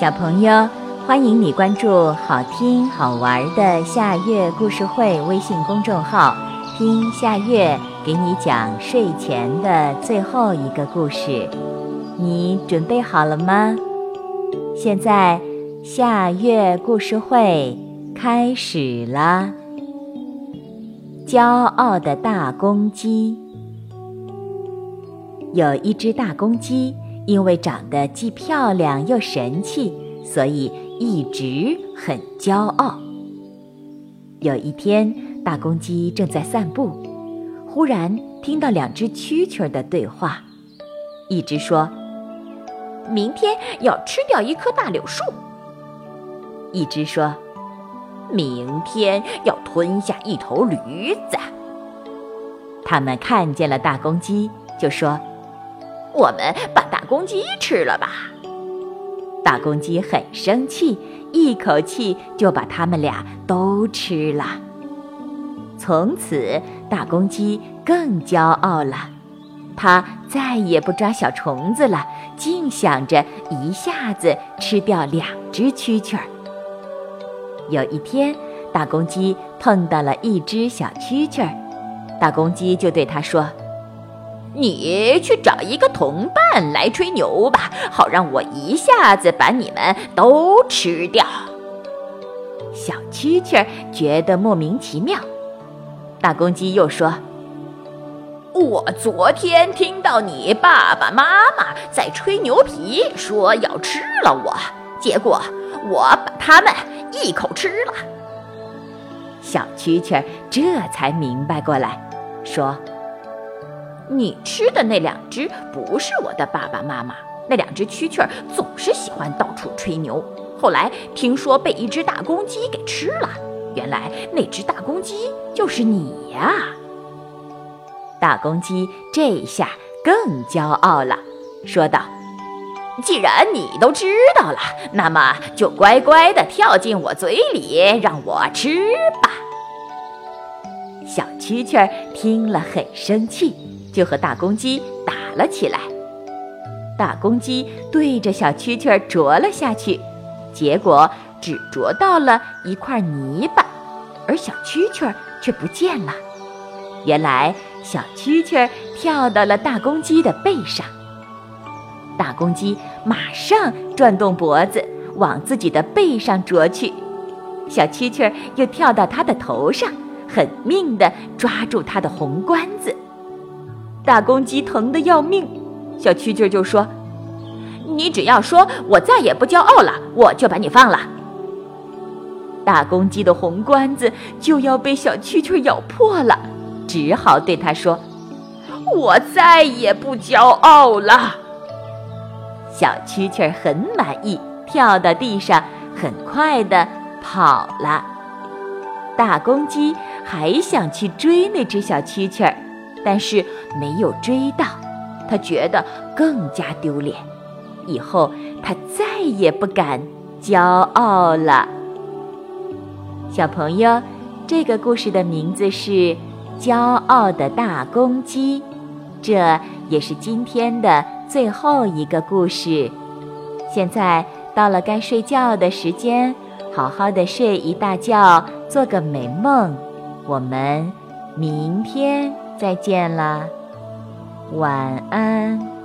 小朋友，欢迎你关注好听好玩的夏月故事会微信公众号，听夏月给你讲睡前的最后一个故事。你准备好了吗？现在夏月故事会开始了。骄傲的大公鸡，有一只大公鸡。因为长得既漂亮又神气，所以一直很骄傲。有一天，大公鸡正在散步，忽然听到两只蛐蛐的对话。一只说：“明天要吃掉一棵大柳树。”一只说：“明天要吞下一头驴子。”他们看见了大公鸡，就说。我们把大公鸡吃了吧！大公鸡很生气，一口气就把他们俩都吃了。从此，大公鸡更骄傲了，它再也不抓小虫子了，净想着一下子吃掉两只蛐蛐儿。有一天，大公鸡碰到了一只小蛐蛐儿，大公鸡就对它说。你去找一个同伴来吹牛吧，好让我一下子把你们都吃掉。小蛐蛐觉得莫名其妙。大公鸡又说：“我昨天听到你爸爸妈妈在吹牛皮，说要吃了我，结果我把他们一口吃了。”小蛐蛐这才明白过来，说。你吃的那两只不是我的爸爸妈妈，那两只蛐蛐儿总是喜欢到处吹牛。后来听说被一只大公鸡给吃了，原来那只大公鸡就是你呀！大公鸡这下更骄傲了，说道：“既然你都知道了，那么就乖乖地跳进我嘴里，让我吃吧。”小蛐蛐儿听了很生气。就和大公鸡打了起来，大公鸡对着小蛐蛐啄了下去，结果只啄到了一块泥巴，而小蛐蛐却不见了。原来小蛐蛐跳到了大公鸡的背上，大公鸡马上转动脖子往自己的背上啄去，小蛐蛐又跳到它的头上，狠命地抓住它的红冠子。大公鸡疼得要命，小蛐蛐就说：“你只要说我再也不骄傲了，我就把你放了。”大公鸡的红冠子就要被小蛐蛐咬破了，只好对他说：“我再也不骄傲了。”小蛐蛐很满意，跳到地上，很快的跑了。大公鸡还想去追那只小蛐蛐儿。但是没有追到，他觉得更加丢脸。以后他再也不敢骄傲了。小朋友，这个故事的名字是《骄傲的大公鸡》，这也是今天的最后一个故事。现在到了该睡觉的时间，好好的睡一大觉，做个美梦。我们明天。再见了，晚安。